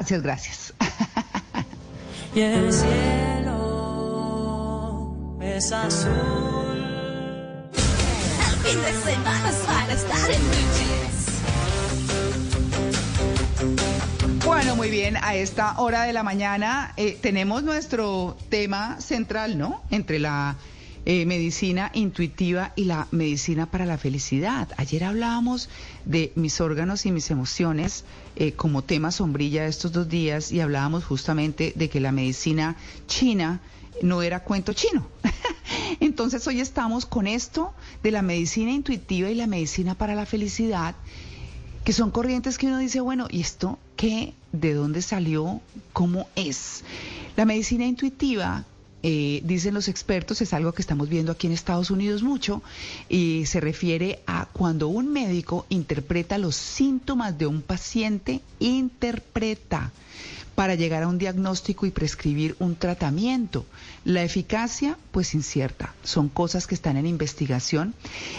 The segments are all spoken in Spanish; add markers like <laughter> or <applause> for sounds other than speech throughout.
Gracias, gracias. Y el cielo es azul. El fin de semana van a estar en Jeans. Bueno, muy bien, a esta hora de la mañana eh, tenemos nuestro tema central, ¿no? Entre la eh, medicina intuitiva y la medicina para la felicidad. Ayer hablábamos de mis órganos y mis emociones eh, como tema sombrilla estos dos días y hablábamos justamente de que la medicina china no era cuento chino. <laughs> Entonces hoy estamos con esto de la medicina intuitiva y la medicina para la felicidad, que son corrientes que uno dice, bueno, ¿y esto qué? ¿De dónde salió? ¿Cómo es? La medicina intuitiva eh, dicen los expertos, es algo que estamos viendo aquí en Estados Unidos mucho, y se refiere a cuando un médico interpreta los síntomas de un paciente, interpreta para llegar a un diagnóstico y prescribir un tratamiento. La eficacia, pues incierta, son cosas que están en investigación.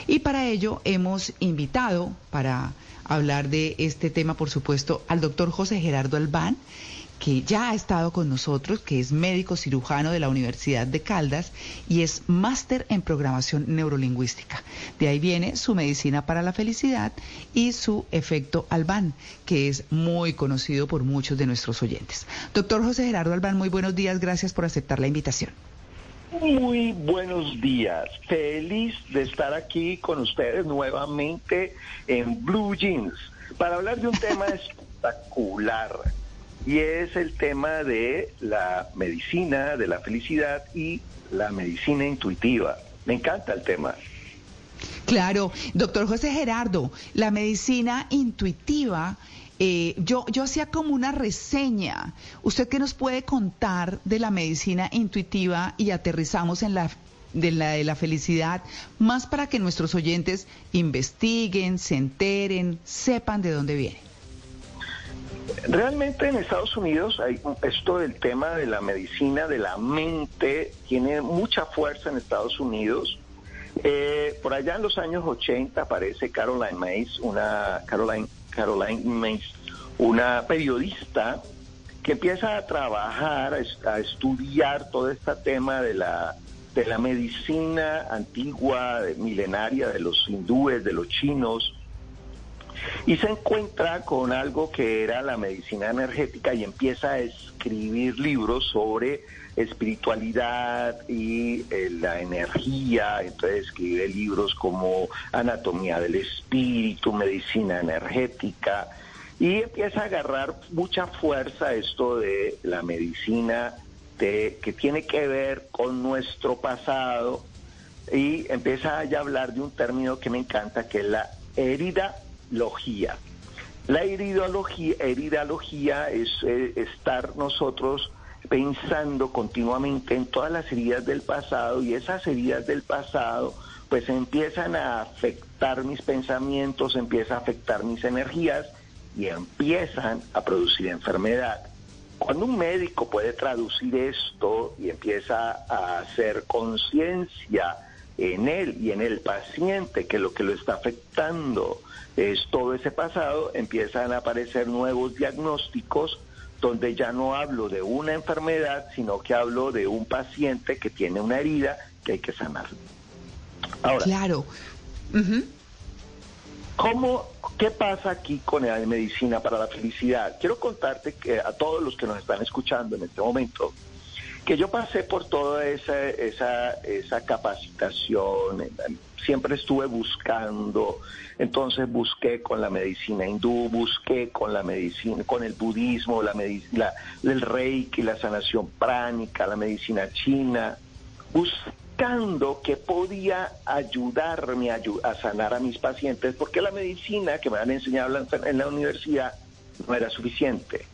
Y para ello hemos invitado para hablar de este tema, por supuesto, al doctor José Gerardo Albán que ya ha estado con nosotros, que es médico cirujano de la Universidad de Caldas y es máster en programación neurolingüística. De ahí viene su medicina para la felicidad y su efecto Albán, que es muy conocido por muchos de nuestros oyentes. Doctor José Gerardo Albán, muy buenos días, gracias por aceptar la invitación. Muy buenos días, feliz de estar aquí con ustedes nuevamente en Blue Jeans para hablar de un tema <laughs> espectacular y es el tema de la medicina, de la felicidad y la medicina intuitiva. Me encanta el tema. Claro, doctor José Gerardo, la medicina intuitiva, eh, yo, yo hacía como una reseña. ¿Usted qué nos puede contar de la medicina intuitiva y aterrizamos en la de la de la felicidad, más para que nuestros oyentes investiguen, se enteren, sepan de dónde viene? Realmente en Estados Unidos hay esto del tema de la medicina de la mente tiene mucha fuerza en Estados Unidos. Eh, por allá en los años 80 aparece Caroline Mays, una Caroline Caroline Mays, una periodista que empieza a trabajar, a estudiar todo este tema de la de la medicina antigua, milenaria de los hindúes, de los chinos, y se encuentra con algo que era la medicina energética y empieza a escribir libros sobre espiritualidad y eh, la energía, entonces escribe libros como Anatomía del Espíritu, Medicina Energética, y empieza a agarrar mucha fuerza esto de la medicina que tiene que ver con nuestro pasado, y empieza a hablar de un término que me encanta, que es la herida La heridología, heridología es eh, estar nosotros pensando continuamente en todas las heridas del pasado y esas heridas del pasado pues empiezan a afectar mis pensamientos, empiezan a afectar mis energías y empiezan a producir enfermedad. Cuando un médico puede traducir esto y empieza a hacer conciencia en él y en el paciente que lo que lo está afectando es todo ese pasado, empiezan a aparecer nuevos diagnósticos donde ya no hablo de una enfermedad, sino que hablo de un paciente que tiene una herida que hay que sanar. Ahora, claro. ¿cómo, ¿Qué pasa aquí con la medicina para la felicidad? Quiero contarte que a todos los que nos están escuchando en este momento, que yo pasé por toda esa, esa, esa capacitación, siempre estuve buscando, entonces busqué con la medicina hindú, busqué con la medicina, con el budismo, la medicina, el reiki, la sanación pránica, la medicina china, buscando que podía ayudarme a, a sanar a mis pacientes, porque la medicina que me han enseñado en la universidad no era suficiente.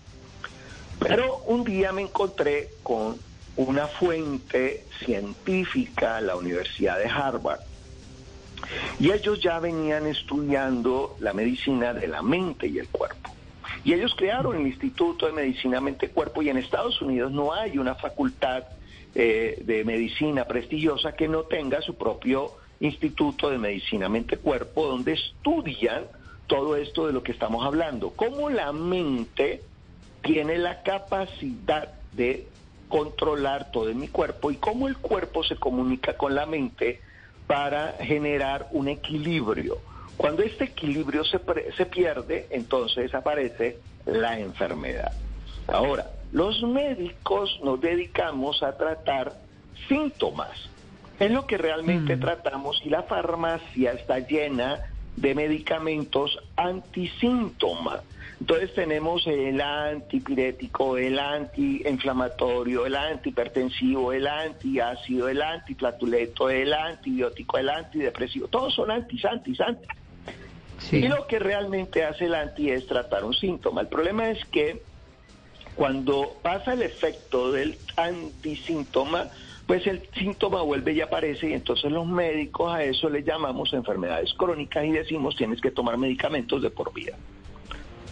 Pero un día me encontré con una fuente científica, la Universidad de Harvard, y ellos ya venían estudiando la medicina de la mente y el cuerpo. Y ellos crearon el Instituto de Medicina Mente-Cuerpo y en Estados Unidos no hay una facultad eh, de medicina prestigiosa que no tenga su propio Instituto de Medicina Mente-Cuerpo donde estudian todo esto de lo que estamos hablando. Cómo la mente tiene la capacidad de controlar todo en mi cuerpo y cómo el cuerpo se comunica con la mente para generar un equilibrio. Cuando este equilibrio se, se pierde, entonces aparece la enfermedad. Ahora, los médicos nos dedicamos a tratar síntomas. Es lo que realmente tratamos y la farmacia está llena de medicamentos antisíntomas. Entonces tenemos el antipirético, el antiinflamatorio, el antihipertensivo, el antiácido, el antiplatuleto, el antibiótico, el antidepresivo. Todos son antis, antis, antis. Y lo que realmente hace el anti es tratar un síntoma. El problema es que cuando pasa el efecto del antisíntoma, pues el síntoma vuelve y aparece y entonces los médicos a eso le llamamos enfermedades crónicas y decimos tienes que tomar medicamentos de por vida.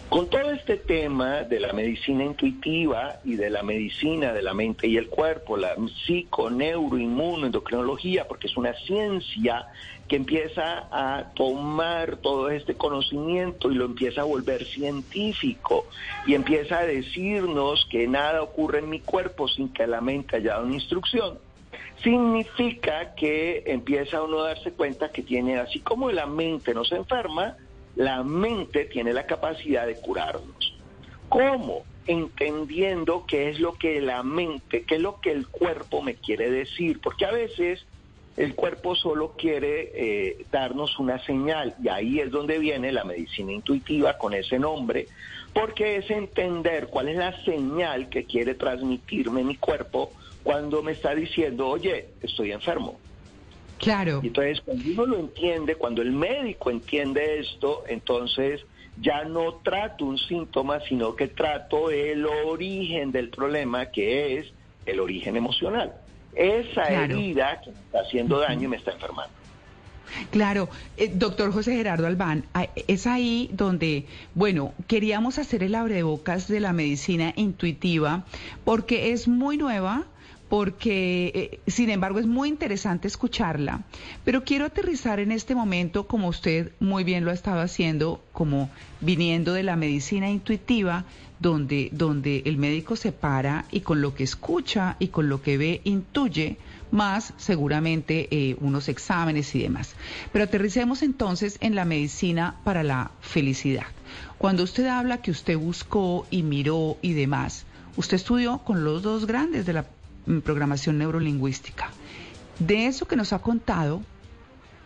Con todo este tema de la medicina intuitiva y de la medicina de la mente y el cuerpo, la psico, neuro, inmuno, endocrinología, porque es una ciencia que empieza a tomar todo este conocimiento y lo empieza a volver científico y empieza a decirnos que nada ocurre en mi cuerpo sin que la mente haya dado una instrucción, significa que empieza uno a darse cuenta que tiene, así como la mente no se enferma, la mente tiene la capacidad de curarnos. ¿Cómo? Entendiendo qué es lo que la mente, qué es lo que el cuerpo me quiere decir, porque a veces el cuerpo solo quiere eh, darnos una señal y ahí es donde viene la medicina intuitiva con ese nombre, porque es entender cuál es la señal que quiere transmitirme mi cuerpo cuando me está diciendo, oye, estoy enfermo, Claro. entonces, cuando uno lo entiende, cuando el médico entiende esto, entonces ya no trato un síntoma, sino que trato el origen del problema, que es el origen emocional. Esa herida que me está haciendo daño y me está enfermando. Claro, eh, doctor José Gerardo Albán, es ahí donde, bueno, queríamos hacer el abrebocas de la medicina intuitiva porque es muy nueva, porque eh, sin embargo es muy interesante escucharla, pero quiero aterrizar en este momento, como usted muy bien lo ha estado haciendo, como viniendo de la medicina intuitiva, donde, donde el médico se para y con lo que escucha y con lo que ve intuye más seguramente eh, unos exámenes y demás. Pero aterricemos entonces en la medicina para la felicidad. Cuando usted habla que usted buscó y miró y demás, usted estudió con los dos grandes de la programación neurolingüística. De eso que nos ha contado,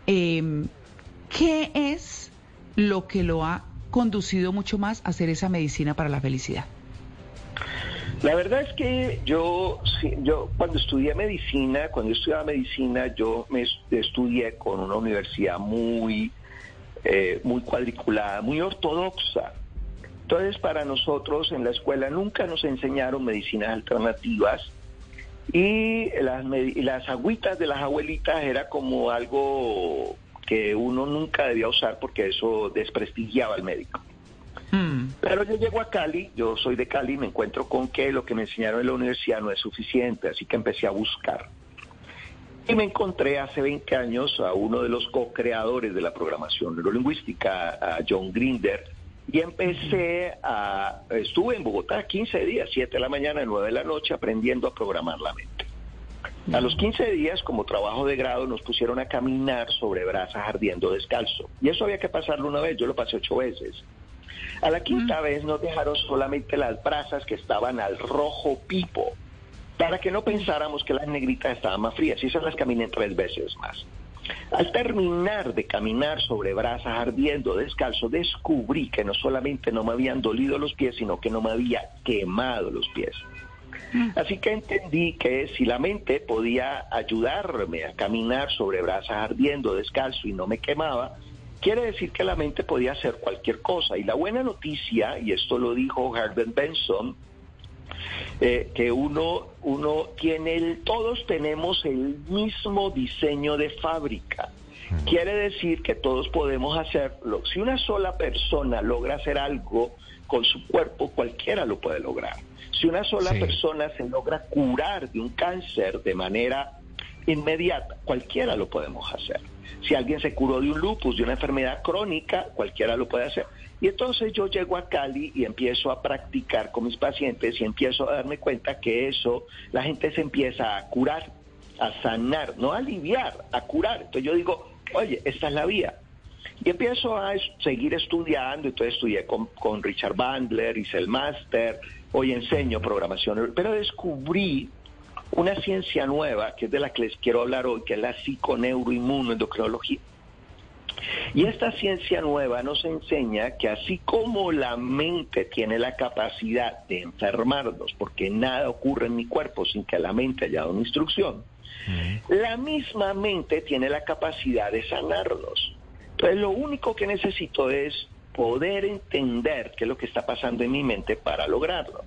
em, ¿qué es lo que lo ha conducido mucho más a hacer esa medicina para la felicidad? La verdad es que yo, yo cuando estudié medicina, cuando estudiaba medicina, yo me estudié con una universidad muy, eh, muy cuadriculada, muy ortodoxa. Entonces, para nosotros en la escuela nunca nos enseñaron medicinas alternativas y las, las agüitas de las abuelitas era como algo que uno nunca debía usar porque eso desprestigiaba al médico. Hmm. Pero yo llego a Cali, yo soy de Cali, me encuentro con que lo que me enseñaron en la universidad no es suficiente, así que empecé a buscar. Y me encontré hace 20 años a uno de los co-creadores de la programación neurolingüística, a John Grinder, y empecé a, estuve en Bogotá 15 días, 7 de la mañana, 9 de la noche, aprendiendo a programar la mente. A los 15 días, como trabajo de grado, nos pusieron a caminar sobre brasas ardiendo descalzo. Y eso había que pasarlo una vez, yo lo pasé ocho veces. A la quinta vez nos dejaron solamente las brasas que estaban al rojo pipo, para que no pensáramos que las negritas estaban más frías. Y esas las caminé tres veces más. Al terminar de caminar sobre brasas ardiendo descalzo, descubrí que no solamente no me habían dolido los pies, sino que no me había quemado los pies. Mm. Así que entendí que si la mente podía ayudarme a caminar sobre brasas ardiendo descalzo y no me quemaba, quiere decir que la mente podía hacer cualquier cosa. Y la buena noticia, y esto lo dijo Herbert Benson, eh, que uno, uno tiene, el, todos tenemos el mismo diseño de fábrica. Quiere decir que todos podemos hacerlo. Si una sola persona logra hacer algo con su cuerpo, cualquiera lo puede lograr. Si una sola Sí. persona se logra curar de un cáncer de manera inmediata, cualquiera lo podemos hacer. Si alguien se curó de un lupus, de una enfermedad crónica, cualquiera lo puede hacer. Y entonces yo llego a Cali y empiezo a practicar con mis pacientes y empiezo a darme cuenta que eso, la gente se empieza a curar, a sanar, no a aliviar, a curar. Entonces yo digo, oye, esta es la vía. Y empiezo a seguir estudiando, entonces estudié con, con Richard Bandler, hice el máster, hoy enseño programación, pero descubrí una ciencia nueva, que es de la que les quiero hablar hoy, que es la psiconeuroinmunoendocrinología. Y esta ciencia nueva nos enseña que así como la mente tiene la capacidad de enfermarnos, porque nada ocurre en mi cuerpo sin que la mente haya dado una instrucción, la misma mente tiene la capacidad de sanarnos. Entonces lo único que necesito es poder entender qué es lo que está pasando en mi mente para lograrlo.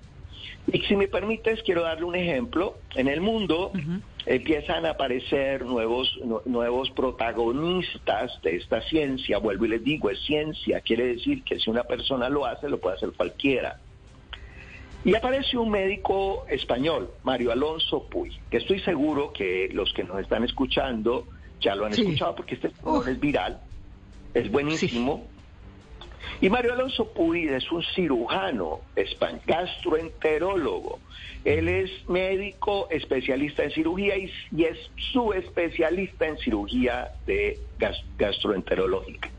Y si me permites, quiero darle un ejemplo. En el mundo empiezan a aparecer nuevos, nu- nuevos protagonistas de esta ciencia. Vuelvo y les digo, es ciencia. Quiere decir que si una persona lo hace, lo puede hacer cualquiera. Y aparece un médico español, Mario Alonso Puy, que estoy seguro que los que nos están escuchando ya lo han Sí. escuchado porque este es viral, es buenísimo. Y Mario Alonso Puy es un cirujano español, gastroenterólogo. Él es médico especialista en cirugía y, y es su especialista en cirugía de gas- gastroenterológica.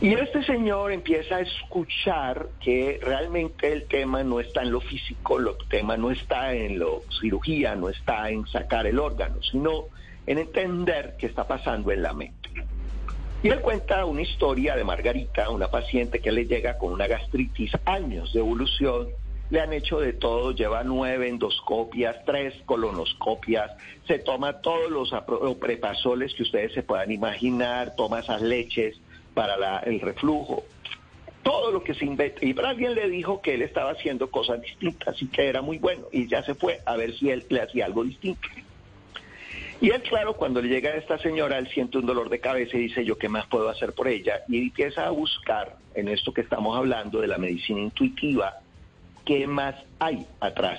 Y este señor empieza a escuchar que realmente el tema no está en lo físico, el tema no está en lo cirugía, no está en sacar el órgano, sino en entender qué está pasando en la mente. Y él cuenta una historia de Margarita, una paciente que le llega con una gastritis, años de evolución, le han hecho de todo, lleva nueve endoscopias, tres colonoscopias, se toma todos los prepasoles que ustedes se puedan imaginar, toma esas leches para la- el reflujo, todo lo que se inventa. Y alguien le dijo que él estaba haciendo cosas distintas y que era muy bueno, y ya se fue a ver si él le hacía algo distinto. Y él, claro, cuando le llega a esta señora, él siente un dolor de cabeza y dice, ¿yo qué más puedo hacer por ella? Y empieza a buscar en esto que estamos hablando de la medicina intuitiva, ¿qué más hay atrás?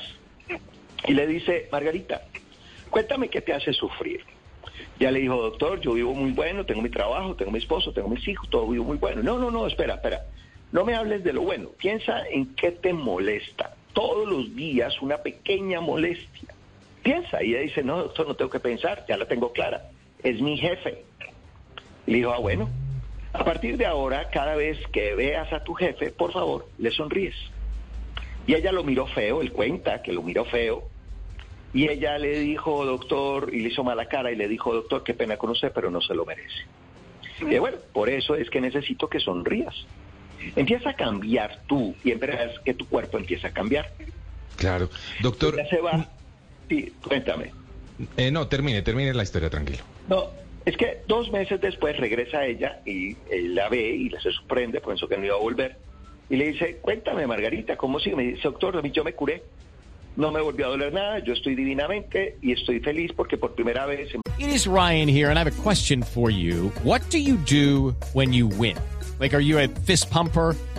Y le dice, Margarita, cuéntame qué te hace sufrir. Ya le dijo, doctor, yo vivo muy bueno, tengo mi trabajo, tengo mi esposo, tengo mis hijos, todo vivo muy bueno. No, no, no, espera, espera. No me hables de lo bueno. Piensa en qué te molesta. Todos los días una pequeña molestia. Piensa. Y ella dice, no, doctor, no tengo que pensar, ya la tengo clara. Es mi jefe. Le dijo, ah, bueno. A partir de ahora, cada vez que veas a tu jefe, por favor, le sonríes. Y ella lo miró feo, él cuenta que lo miró feo. Y ella le dijo, doctor, y le hizo mala cara y le dijo, doctor, qué pena con usted, pero no se lo merece. Y bueno, por eso es que necesito que sonrías. Empieza a cambiar tú y verás que tu cuerpo empieza a cambiar. Claro. Doctor, Ya se va. Sí, cuéntame. eh, no, termine, termine la historia, tranquilo. No, es que dos meses después regresa ella y él la ve y se sorprende, pensó que no iba a volver. Y le dice, cuéntame, Margarita, ¿cómo sigue? Me dice, doctor, a mí yo me curé. No me volvió a doler nada, yo estoy divinamente y estoy feliz porque por primera vez... It is Ryan here, and I have a question for you. What do you do when you win? Like, are you a fist pumper?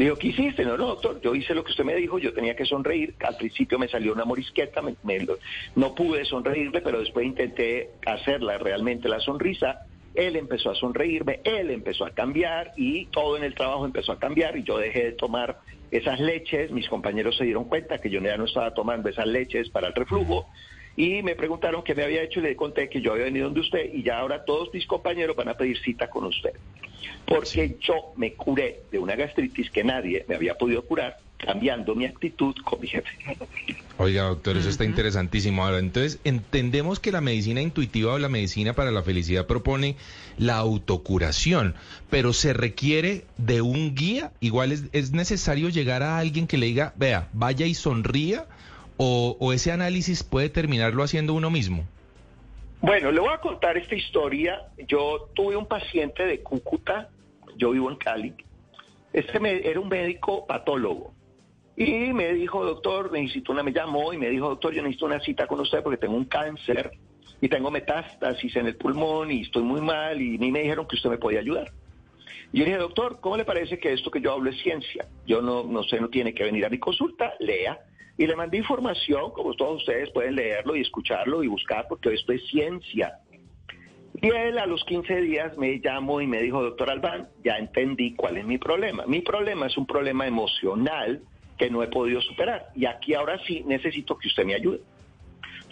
Digo, ¿qué hiciste? No, no, doctor, yo hice lo que usted me dijo, yo tenía que sonreír. Al principio me salió una morisqueta, me- me no pude sonreírle, pero después intenté hacerla realmente la sonrisa. Él empezó a sonreírme, él empezó a cambiar y todo en el trabajo empezó a cambiar y yo dejé de tomar esas leches. Mis compañeros se dieron cuenta que yo ya no estaba tomando esas leches para el reflujo y me preguntaron qué me había hecho y le conté que yo había venido donde usted y ya ahora todos mis compañeros van a pedir cita con usted. Porque yo me curé de una gastritis que nadie me había podido curar cambiando mi actitud con mi jefe. Oiga, doctor, eso está interesantísimo. Ahora, entonces, entendemos que la medicina intuitiva o la medicina para la felicidad propone la autocuración, pero se requiere de un guía. Igual es, es necesario llegar a alguien que le diga, vea, vaya y sonría, o, ese análisis puede terminarlo haciendo uno mismo. Bueno, le voy a contar esta historia. Yo tuve un paciente de Cúcuta, yo vivo en Cali. Este me- era un médico patólogo. Y me dijo, doctor, necesito una, me llamó y me dijo, doctor, yo necesito una cita con usted porque tengo un cáncer y tengo metástasis en el pulmón y estoy muy mal y mí me dijeron que usted me podía ayudar. Y yo dije, doctor, ¿cómo le parece que esto que yo hablo es ciencia? Yo no, no sé, no tiene que venir a mi consulta, lea. Y le mandé información, como todos ustedes pueden leerlo y escucharlo y buscar, porque esto es ciencia. Y él a los 15 días me llamó y me dijo, doctor Albán, ya entendí cuál es mi problema. Mi problema es un problema emocional que no he podido superar. Y aquí ahora sí necesito que usted me ayude.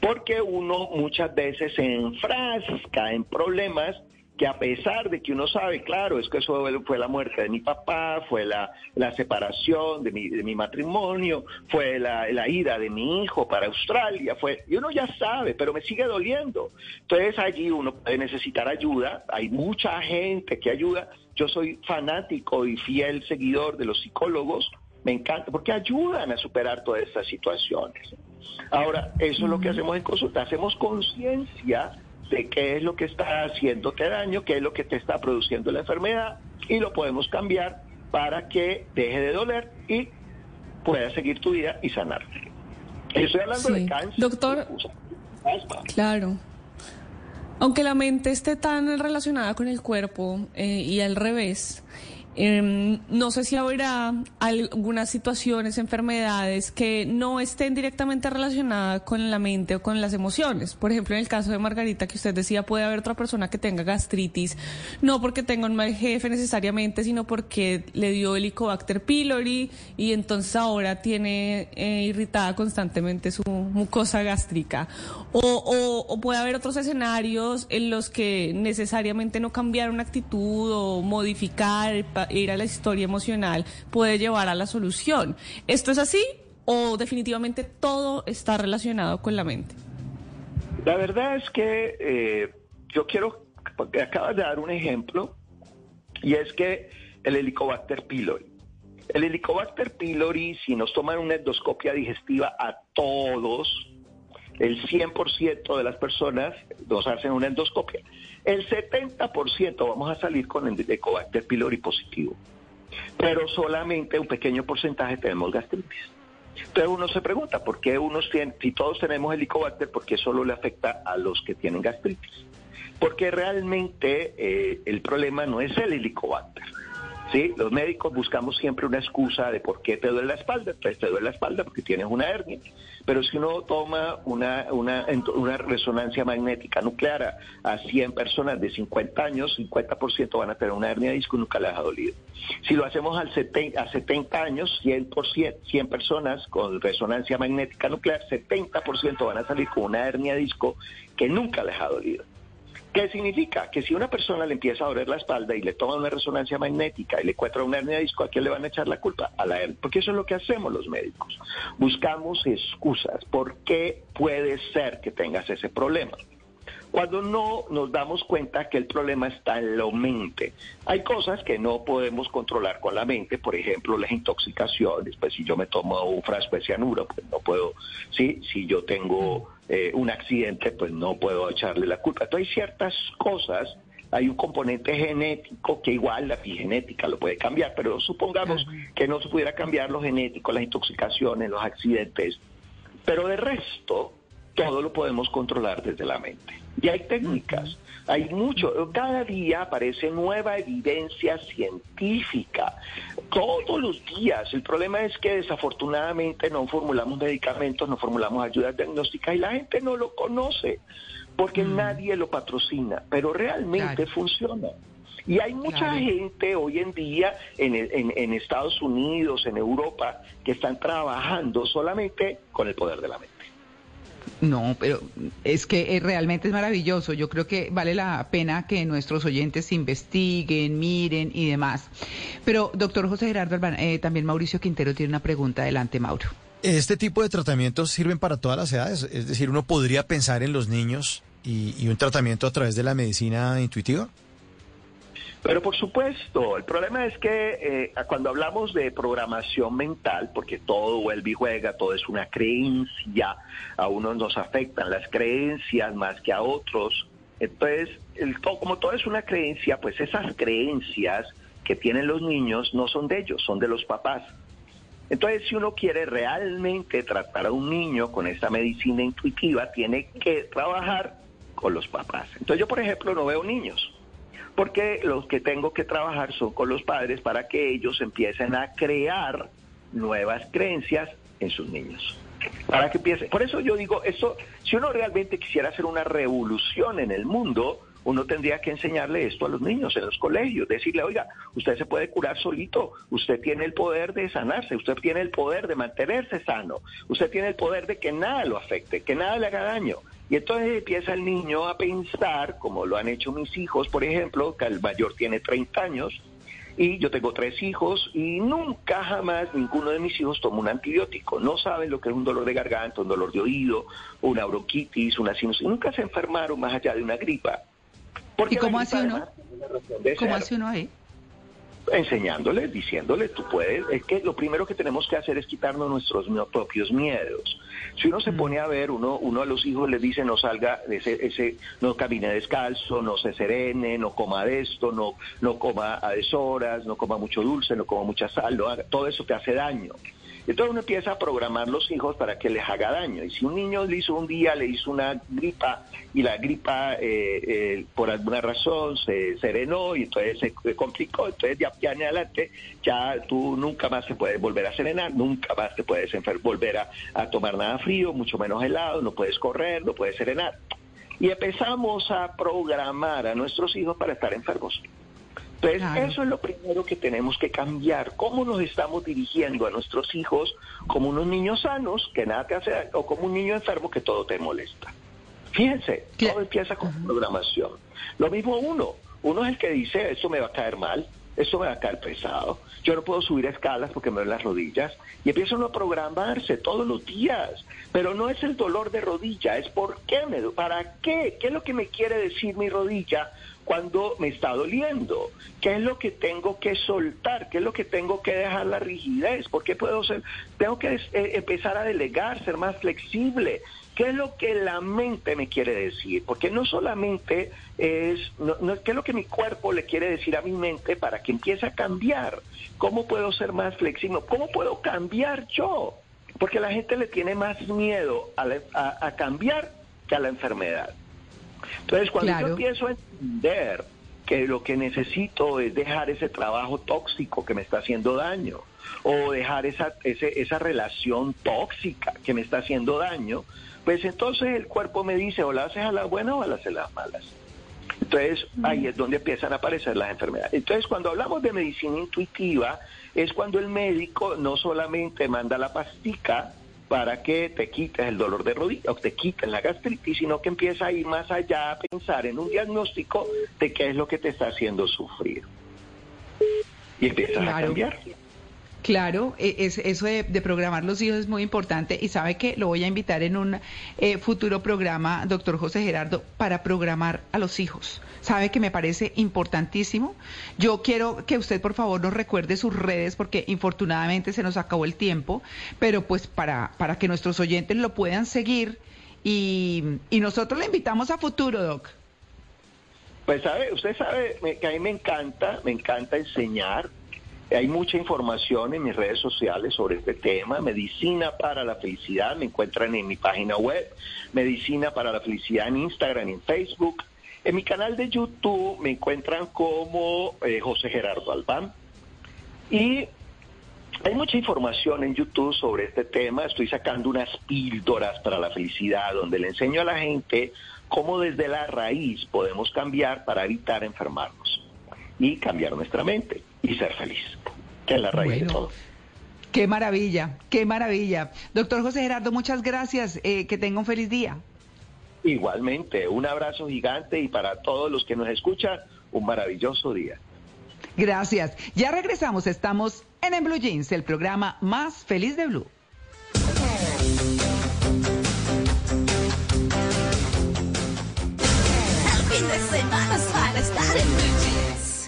Porque uno muchas veces se enfrasca en problemas que a pesar de que uno sabe, claro, es que eso fue la muerte de mi papá, fue la, la separación de mi, de mi matrimonio, fue la, la ida de mi hijo para Australia, fue, y uno ya sabe, pero me sigue doliendo. Entonces allí uno puede necesitar ayuda, hay mucha gente que ayuda, yo soy fanático y fiel seguidor de los psicólogos, me encanta, porque ayudan a superar todas estas situaciones. Ahora, eso es lo que hacemos en consulta, hacemos conciencia de qué es lo que está haciéndote daño, qué es lo que te está produciendo la enfermedad y lo podemos cambiar para que deje de doler y puedas seguir tu vida y sanarte. Estoy hablando Sí. de cáncer. Doctor. asma. Claro. Aunque la mente esté tan relacionada con el cuerpo eh, y al revés, em, no sé si habrá algunas situaciones, enfermedades que no estén directamente relacionadas con la mente o con las emociones. Por ejemplo, en el caso de Margarita, que usted decía, puede haber otra persona que tenga gastritis, no porque tenga un mal jefe necesariamente, sino porque le dio Helicobacter pylori y entonces ahora tiene eh, irritada constantemente su mucosa gástrica. O, o- puede haber otros escenarios en los que necesariamente no cambiar una actitud o modificar, pa- ir a la historia emocional puede llevar a la solución. ¿Esto es así o definitivamente todo está relacionado con la mente? La verdad es que eh, yo quiero, porque acabas de dar un ejemplo, y es que el Helicobacter pylori. El Helicobacter pylori, si nos toman una endoscopia digestiva a todos, el 100% de las personas nos hacen una endoscopia. El 70% vamos a salir con el Helicobacter pylori positivo. Pero solamente un pequeño porcentaje tenemos gastritis. Entonces uno se pregunta, ¿por qué unos tienen, si todos tenemos helicobacter, por qué solo le afecta a los que tienen gastritis? Porque realmente eh, el problema no es el helicobacter. ¿sí? Los médicos buscamos siempre una excusa de por qué te duele la espalda. Entonces te duele la espalda porque tienes una hernia. Pero si uno toma una, una, una resonancia magnética nuclear a, a 100 personas de 50 años, 50% van a tener una hernia disco y nunca les ha dolido. Si lo hacemos al 70, a 70 años, 100%, 100 personas con resonancia magnética nuclear, 70% van a salir con una hernia disco que nunca les ha dolido. ¿Qué significa? Que si una persona le empieza a doler la espalda y le toma una resonancia magnética y le encuentra una hernia disco, ¿a quién le van a echar la culpa? A la hernia. Porque eso es lo que hacemos los médicos. Buscamos excusas. ¿Por qué puede ser que tengas ese problema? Cuando no nos damos cuenta que el problema está en la mente. Hay cosas que no podemos controlar con la mente, por ejemplo, las intoxicaciones. Pues si yo me tomo un frasco de cianuro, pues no puedo, ¿sí? Si yo tengo eh, un accidente, pues no puedo echarle la culpa. Entonces hay ciertas cosas, hay un componente genético que igual la epigenética lo puede cambiar, pero supongamos que no se pudiera cambiar lo genético, las intoxicaciones, los accidentes, pero de resto todo lo podemos controlar desde la mente. Y hay técnicas, hay mucho, cada día aparece nueva evidencia científica, todos los días. El problema es que desafortunadamente no formulamos medicamentos, no formulamos ayudas diagnósticas y la gente no lo conoce porque nadie lo patrocina, pero realmente funciona. Y hay mucha Claro. gente hoy en día en, el- en- en Estados Unidos, en Europa, que están trabajando solamente con el poder de la mente. No, pero es que eh, realmente es maravilloso. Yo creo que vale la pena que nuestros oyentes investiguen, miren y demás. Pero, doctor José Gerardo eh, también Mauricio Quintero tiene una pregunta. Adelante, Mauro. ¿Este tipo de tratamientos sirven para todas las edades? Es decir, uno podría pensar en los niños y, y un tratamiento a través de la medicina intuitiva. Pero por supuesto, el problema es que eh, cuando hablamos de programación mental, porque todo vuelve y juega, todo es una creencia, a unos nos afectan las creencias más que a otros, entonces, el, como todo es una creencia, pues esas creencias que tienen los niños no son de ellos, son de los papás. Entonces, si uno quiere realmente tratar a un niño con esta medicina intuitiva, tiene que trabajar con los papás. Entonces, yo, por ejemplo, no veo niños porque los que tengo que trabajar son con los padres para que ellos empiecen a crear nuevas creencias en sus niños. Para que empiece. Por eso yo digo, eso, si uno realmente quisiera hacer una revolución en el mundo, uno tendría que enseñarle esto a los niños en los colegios, decirle, oiga, usted se puede curar solito, usted tiene el poder de sanarse, usted tiene el poder de mantenerse sano, usted tiene el poder de que nada lo afecte, que nada le haga daño. Y entonces empieza el niño a pensar, como lo han hecho mis hijos, por ejemplo, que el mayor tiene 30 años, y yo tengo tres hijos y nunca jamás ninguno de mis hijos tomó un antibiótico. No saben lo que es un dolor de garganta, un dolor de oído, una bronquitis, una sinusitis. Nunca se enfermaron más allá de una gripa. ¿Y cómo hace uno? ¿Cómo hace uno ahí? Enseñándole, diciéndole, tú puedes, es que lo primero que tenemos que hacer es quitarnos nuestros propios miedos. Si uno se pone a ver, uno, uno a los hijos les dice no salga ese, ese, no camine descalzo, no se serene, no coma de esto, no, no coma a deshoras, no coma mucho dulce, no coma mucha sal, no haga- todo eso te hace daño. Entonces uno empieza a programar los hijos para que les haga daño. Y si un niño le hizo un día, le hizo una gripa y la gripa eh, eh, por alguna razón se serenó y entonces se complicó, entonces ya, en adelante ya tú nunca más te puedes volver a serenar, nunca más te puedes volver a, a tomar nada frío, mucho menos helado, no puedes correr, no puedes serenar. Y empezamos a programar a nuestros hijos para estar enfermos. Entonces, eso es lo primero que tenemos que cambiar. ¿Cómo nos estamos dirigiendo a nuestros hijos como unos niños sanos, que nada te hace o como un niño enfermo que todo te molesta? Fíjense, todo empieza con programación. Lo mismo uno. Uno es el que dice, esto me va a caer mal, esto me va a caer pesado, yo no puedo subir escalas porque me duelen las rodillas. Y empieza uno a programarse todos los días. Pero no es el dolor de rodilla, es por qué me, para qué, qué es lo que me quiere decir mi rodilla cuando me está doliendo, qué es lo que tengo que soltar, qué es lo que tengo que dejar la rigidez, por qué puedo ser, tengo que eh, empezar a delegar, ser más flexible, qué es lo que la mente me quiere decir, porque no solamente es, no, no- qué es lo que mi cuerpo le quiere decir a mi mente para que empiece a cambiar, cómo puedo ser más flexible, cómo puedo cambiar yo, porque la gente le tiene más miedo a, a- a cambiar que a la enfermedad. Entonces, cuando Claro. yo empiezo a entender que lo que necesito es dejar ese trabajo tóxico que me está haciendo daño, o dejar esa, ese- esa relación tóxica que me está haciendo daño, pues entonces el cuerpo me dice, o la haces a las buenas o la haces a las malas. Entonces, ahí es donde empiezan a aparecer las enfermedades. Entonces, cuando hablamos de medicina intuitiva, es cuando el médico no solamente manda la pastica para que te quites el dolor de rodilla o te quites la gastritis, sino que empieza a ir más allá a pensar en un diagnóstico de qué es lo que te está haciendo sufrir. Y empiezas a cambiar. Claro, e- es, eso de, de programar los hijos es muy importante y sabe que lo voy a invitar en un eh, futuro programa, doctor José Gerardo, para programar a los hijos. Sabe que me parece importantísimo. Yo quiero que usted por favor nos recuerde sus redes porque infortunadamente se nos acabó el tiempo, pero pues para, para que nuestros oyentes lo puedan seguir y, y nosotros le invitamos a futuro, doc. Pues sabe, usted sabe que a mí me encanta, me encanta enseñar. Hay mucha información en mis redes sociales sobre este tema. Medicina para la felicidad, me encuentran en mi página web. Medicina para la felicidad en Instagram en Facebook. En mi canal de YouTube me encuentran como eh, José Gerardo Albán. Y hay mucha información en YouTube sobre este tema. Estoy sacando unas píldoras para la felicidad, donde le enseño a la gente cómo desde la raíz podemos cambiar para evitar enfermarnos y cambiar nuestra mente y ser feliz, que es la raíz de todo. Qué maravilla, qué maravilla. Doctor José Gerardo, muchas gracias. Eh, que tenga un feliz día. Igualmente, un abrazo gigante y para todos los que nos escuchan, un maravilloso día. Gracias. Ya regresamos. Estamos en En Blue Jeans, el programa más feliz de Blue. El fin de semana es para estar en Blue.